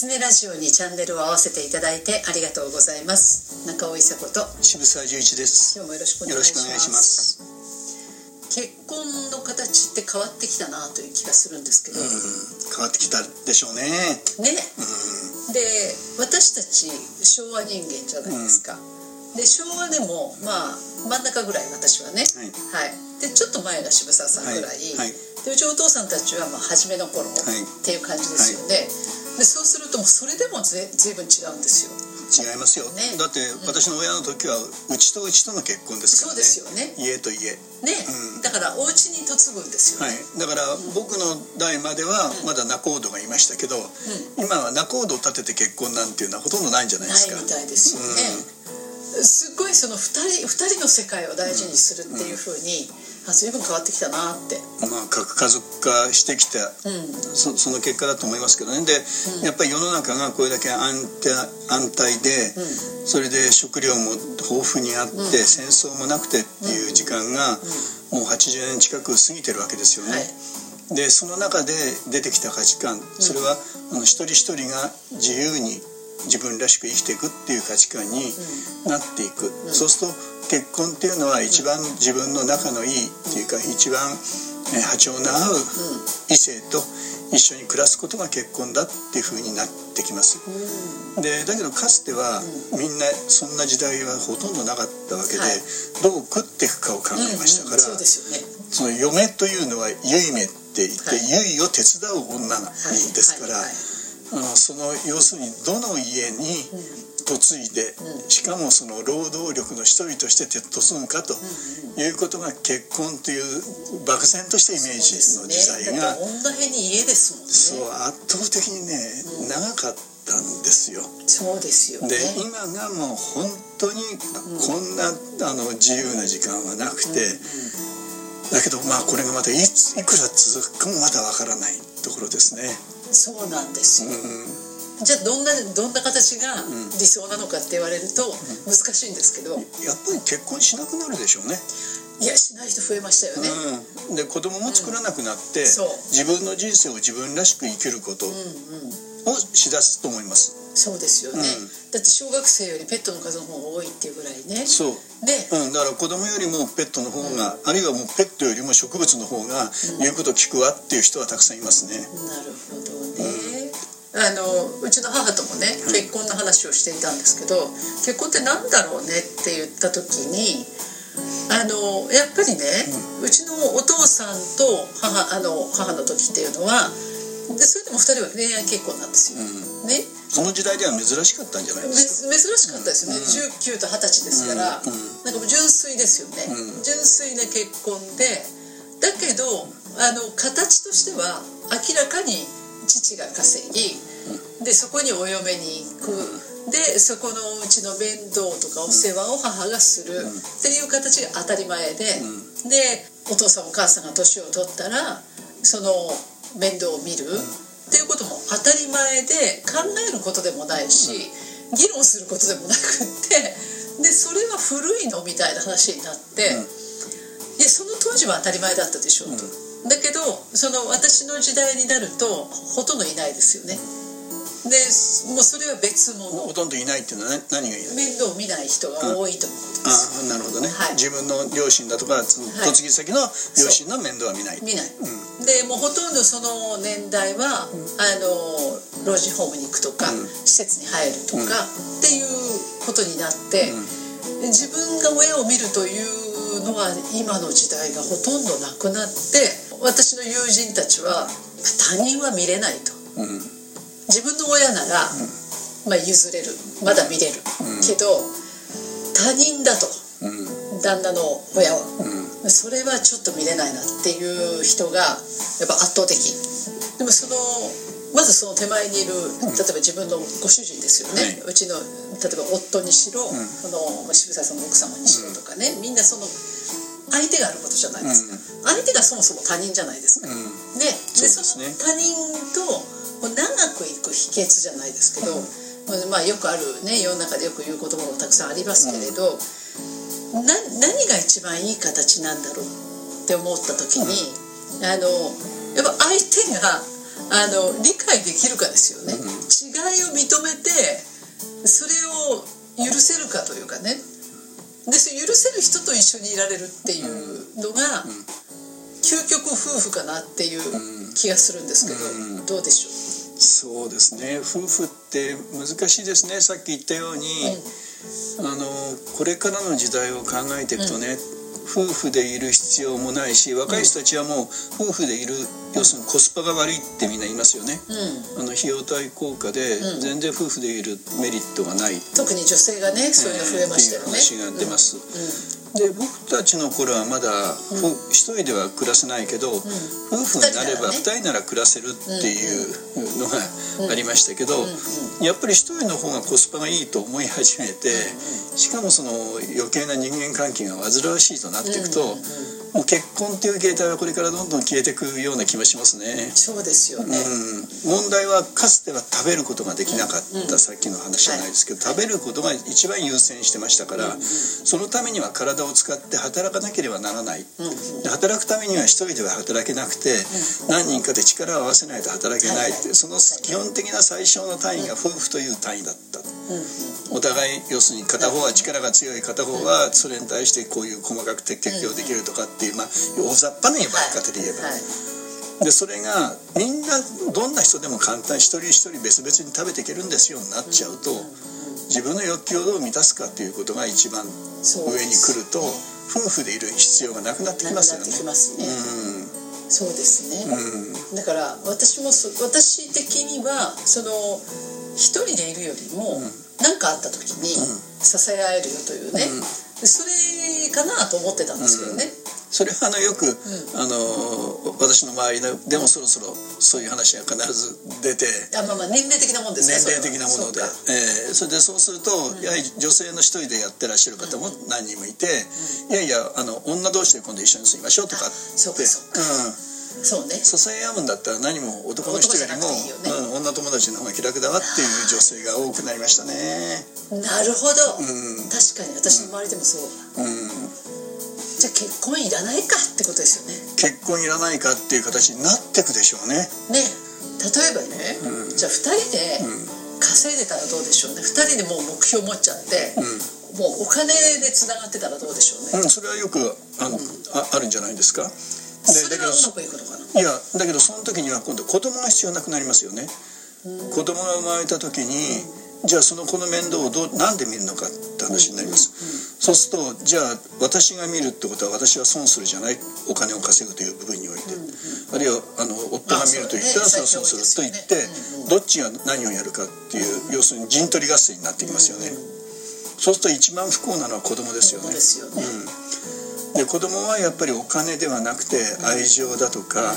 狐ラジオにチャンネルを合わせていただいてありがとうございます。中尾伊佐子と渋沢十一です。今日もよろしくお願いしまます。す結婚の形って変わってきたなという気がするんですけど、うん変わってきたでしょうね。ね。うで私たち昭和人間じゃないですか、で昭和でもまあ真ん中ぐらい私はね。んはい。はい。でちょっと前が渋沢さんぐらい、はい。はい。でうちお父さんたちはまあ初めの頃っていう感じですよね、でそうするともうそれでもぜ随分違うんですよ。違いますよ、ね。だって私の親の時はうちとうちとの結婚ですからね。そうですよね。家と家。ね、うん。だからお家に嫁ぐんですよはい。ね、だから僕の代まではまだ仲人がいましたけど、今は仲人を立てて結婚なんていうのはほとんどないんじゃないですか。ないみたいですよね、すっごいその2人二人の世界を大事にするっていうふうに、あ随分変わってきたなって。まあ核家族化してきたうん。そその結果だと思いますけどね。で、やっぱり世の中がこれだけ安定安泰で、それで食料も豊富にあって、戦争もなくてっていう時間が、もう80年近く過ぎてるわけですよね。はい。でその中で出てきた価値観。それは、あの一人一人が自由に自分らしく生きていくっていう価値観になっていく、そうすると結婚っていうのは一番自分の仲のいいっていうか一番えー波長の合う異性と一緒に暮らすことが結婚だっていうふうになってきます。でだけどかつてはみんなそんな時代はほとんどなかったわけで、はい。どう食っていくかを考えましたから、その嫁というのは結めって言って、はい。結を手伝う女がいい。ですから、あのその要するにどの家に嫁いで、しかもその労働力の一人として嫁ぐかということが結婚という漠然としたイメージの時代が、だって女辺に家ですもんね。そう圧倒的にね、長かったんですよ。そうですよね。で今がもう本当にこんな、あの自由な時間はなくて、だけどまあこれがまたいついくら続くかもまだわからないところですね。そうなんですよ、うん。じゃあどんなどんな形が理想なのかって言われると難しいんですけど、やっぱり結婚しなくなるでしょうね。いやしない人増えましたよね、うん、で子供も作らなくなって、自分の人生を自分らしく生きることをしだすと思います。そうですよね、うん。だって小学生よりペットの数の方が多いっていうぐらいね。そう。で、うん、だから子供よりもペットの方が、あるいはもうペットよりも植物の方が言うこと聞くわっていう人はたくさんいますね。なるほどね、あのうちの母ともね結婚の話をしていたんですけど結婚って何だろうねって言った時にあのやっぱりね、うちのお父さんと母あの母の時っていうのはでそれでも2人は恋愛結婚なんですよ、うん。ね。その時代では珍しかったんじゃないめですか？珍しかったですよね、19と20歳ですから、うん。うん。なんかもう純粋ですよね、うん。純粋な結婚で。だけどあの形としては明らかに父が稼ぎ、でそこにお嫁に行く、でそこのうちの面倒とかお世話を母がする。っていう形が当たり前で、でお父さんお母さんが年を取ったらその面倒を見る、っていうことも当たり前で考えることでもないし、議論することでもなくってでそれは古いのみたいな話になって、いやその当時は当たり前だったでしょうと、だけどその私の時代になるとほとんどいないですよねでもうそれは別物。ほとんどいないっていうのはね何がいいの面倒を見ない人が多いということです、ああなるほどね、はい。自分の両親だとかそのはい。嫁ぎ先の両親の面倒は見ない、見ない、うでもうほとんどその年代は、あの老人ホームに行くとか、うん。施設に入るとか、っていうことになって、自分が親を見るというのは今の時代がほとんどなくなって私の友人たちは他人は見れないと。うん自分の親なら、まあ、譲れる。まだ見れる、けど他人だと。うん。旦那の親は。うん。それはちょっと見れないなっていう人がやっぱ圧倒的。でもそのまずその手前にいる例えば自分のご主人ですよね、はい。うちの例えば夫にしろ、この渋沢さんの奥様にしろとかね、みんなその相手があることじゃないですか、相手がそもそも他人じゃないですか、うん。ででその他人と長くいく秘訣じゃないですけど、まあよくあるね世の中でよく言う言葉もたくさんありますけれど、な何が一番いい形なんだろうって思った時に、あのやっぱ相手があの理解できるかですよね、うん違いを認めてそれを許せるかというかね。でそ許せる人と一緒にいられるっていうのが、究極夫婦かなっていう気がするんですけど、うん。どうでしょそうですね。夫婦って難しいですね。さっき言ったように、あのこれからの時代を考えていくとね、夫婦でいる必要もないし若い人たちはもう夫婦でいる、要するにコスパが悪いってみんな言いますよね。う、うん、あの費用対効果でうん。全然夫婦でいるメリットがない、特に女性がねそういうの増えましたよね、っていう話が出ます。うんで僕たちの頃はまだ、ふ一人では暮らせないけど、夫婦になれば二人なら暮らせるっていうのがありましたけど、やっぱり一人の方がコスパがいいと思い始めて、しかもその余計な人間関係が煩わしいとなっていくと、もう結婚っていう形態はこれからどんどん消えていくような気もしますね。そうですよね、うん、問題はかつては食べることができなかった、さっきの話じゃないですけど、食べることが一番優先してましたから、そのためには体を使って働かなければならない、で働くためには一人では働けなくて、何人かで力を合わせないと働けないって、その基本的な最小の単位が夫婦という単位だった、お互い要するに片方は力が強い片方はそれに対してこういう細かく適用できるとかっていう、まあ、大雑把な言い方で言えば。はい。でそれがみんなどんな人でも簡単に一人一人別々に食べていけるんですよになっちゃうと自分の欲求をどう満たすかっていうことが一番上に来ると夫婦でいる必要がなくなってきますよね。ますね、そうですね、うん。うんだから私もそ私的にはその一人でいるよりも何、かあった時に支え合えるよというね、うん。それかなと思ってたんですけどね、それはあのよく、あの私の周りででもそろそろそういう話が必ず出て。あまあまあ年齢的なもんですね年齢的なもので、そえーそれでそうすると、やはり女性の一人でやってらっしゃる方も何人もいて、いやいやあの女同士で今度一緒に住みましょ？うとかって。そうかそうか。うん。そうね。支え合うんだったら何も男の人よりも男じゃなくていいようん、女友達の方が気楽だわっていう女性が多くなりましたね。なるほど、うん。確かに私の周りでもそう。だ、うん、じゃあ結婚いらないかってことですよね。結婚いらないかっていう形になってくでしょうね。ね。例えばね、うん。じゃあ2人で稼いでたらどうでしょうね。2人でもう目標持っちゃって、もうお金でつながってたらどうでしょうね、うん、それはよくあの、ああるんじゃないですか？でそれだけどはうまくいくのかな？いやだけどその時には今度子供が必要なくなりますよね。子供が生まれた時にじゃあその子の面倒をどうなんで見るのかって話になります。そうするとじゃあ私が見るってことは私は損するじゃない？お金を稼ぐという部分において、あるいはあの夫が見ると言ったらまあそそううね損すると言ってどっちが何をやるかっていう要するに陣取り合戦になってきますよね。そうすると一番不幸なのは子供ですよね。そうですよね、で子供はやっぱりお金ではなくて愛情だとか、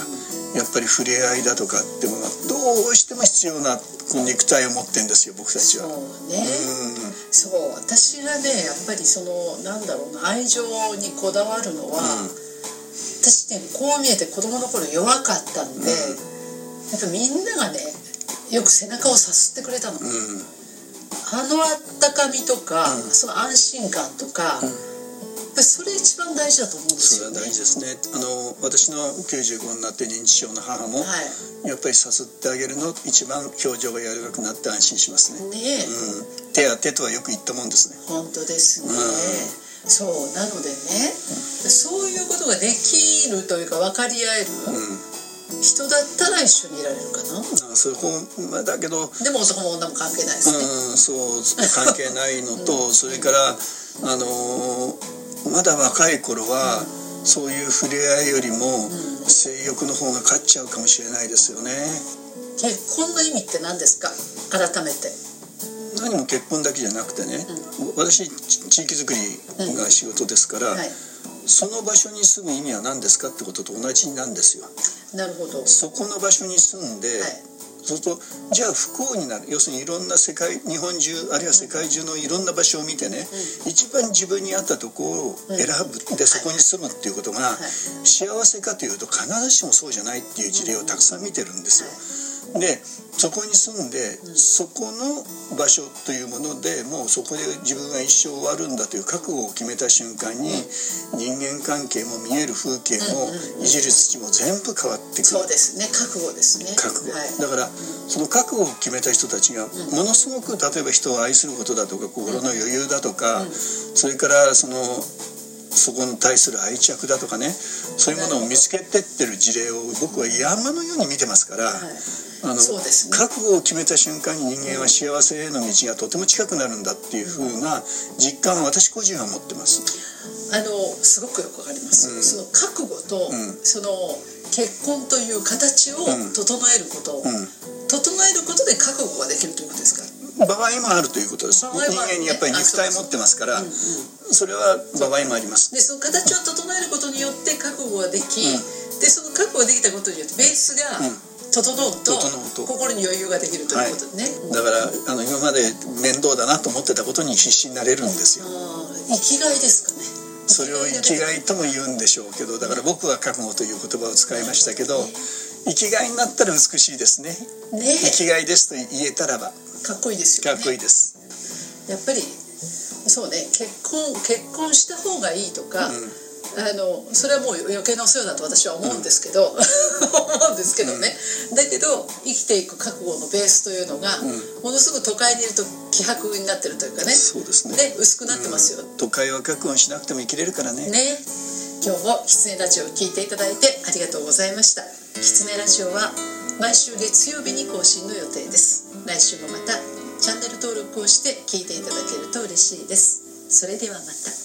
やっぱり触れ合いだとかってものがどうしても必要な肉体を持ってんですよ僕たちは。そうね、うん。そう。私がねやっぱりそのなんだろうな愛情にこだわるのは、私ねこう見えて子供の頃弱かったんで、やっぱみんながねよく背中をさすってくれたの、うん。うんあのあったかみとか、その安心感とか、ぱりそれ一番大事だと思うんですよね。それは大事ですね。あの私の95になって認知症の母も、はい。やっぱりさすってあげるの一番表情が柔らかくなって安心しますね、ねえ、うん、手は手とはよく言ったもんですね。本当ですね、そうなのでね、そういうことができるというか分かり合える人だったら一緒にいられるかな、あそうほんまあだけどでも男も女も関係ないですね、うん、そう関係ないのと、それからあのーまだ若い頃は、そういう触れ合いよりも性欲の方が勝っちゃうかもしれないですよね。結婚の意味って何ですか？改めて。何も結婚だけじゃなくてね、私ち地域づくりが仕事ですから、はい。その場所に住む意味は何ですかってことと同じなんですよ。なるほど、はい、そこの場所に住んで、そうするとじゃあ不幸になる。要するにいろんな世界日本中あるいは世界中のいろんな場所を見てね、一番自分に合ったところを選ぶ、でそこに住むっていうことが、幸せかというと必ずしもそうじゃないっていう事例をたくさん見てるんですよ。でそこに住んで、そこの場所というものでもうそこで自分は一生終わるんだという覚悟を決めた瞬間に、人間関係も見える風景も、いじる土も全部変わってくる。そうですね。覚悟ですね。覚悟、はい。だからその覚悟を決めた人たちがものすごく例えば人を愛することだとか心の余裕だとか、それからそのそこに対する愛着だとかねそういうものを見つけてってる事例を僕は山のように見てますから、はい。あのね。覚悟を決めた瞬間に人間は幸せへの道がとても近くなるんだっていうふうな実感を私個人は持ってます。あのすごくよくわかります、うん。その覚悟と、うん。その結婚という形をうん。整えること、うん。整えることで覚悟ができるということですか場合もあるということです。人間にやっぱり肉体持ってますからうんうん。それは場合もあります。でその形を整えることによって覚悟ができ、うん。でその覚悟ができたことによってベースがうん。整うと,、心に余裕ができるということでね、だからあの今まで面倒だなと思ってたことに必死になれるんですよ。生きがいですかね。それを生きがいとも言うんでしょうけどだから僕は覚悟という言葉を使いましたけど生きがいになったら美しいですね。ね。生きがいですと言えたらば。かっこいいですよね。かっこいいです。やっぱりそうね。結婚結婚した方がいいとか、うん。あのそれはもう余計なお世話だと私は思うんですけど、思うんですけどね、だけど生きていく覚悟のベースというのが、ものすごく都会にいると希薄になってるというかね。そうですね。ね薄くなってますよ、うん。都会は覚悟しなくても生きれるからね。ね今日も「キツネラジオ」を聞いていただいてありがとうございました「きつねラジオ」は毎週月曜日に更新の予定です。来週もまたチャンネル登録をして聞いていただけると嬉しいです。それではまた。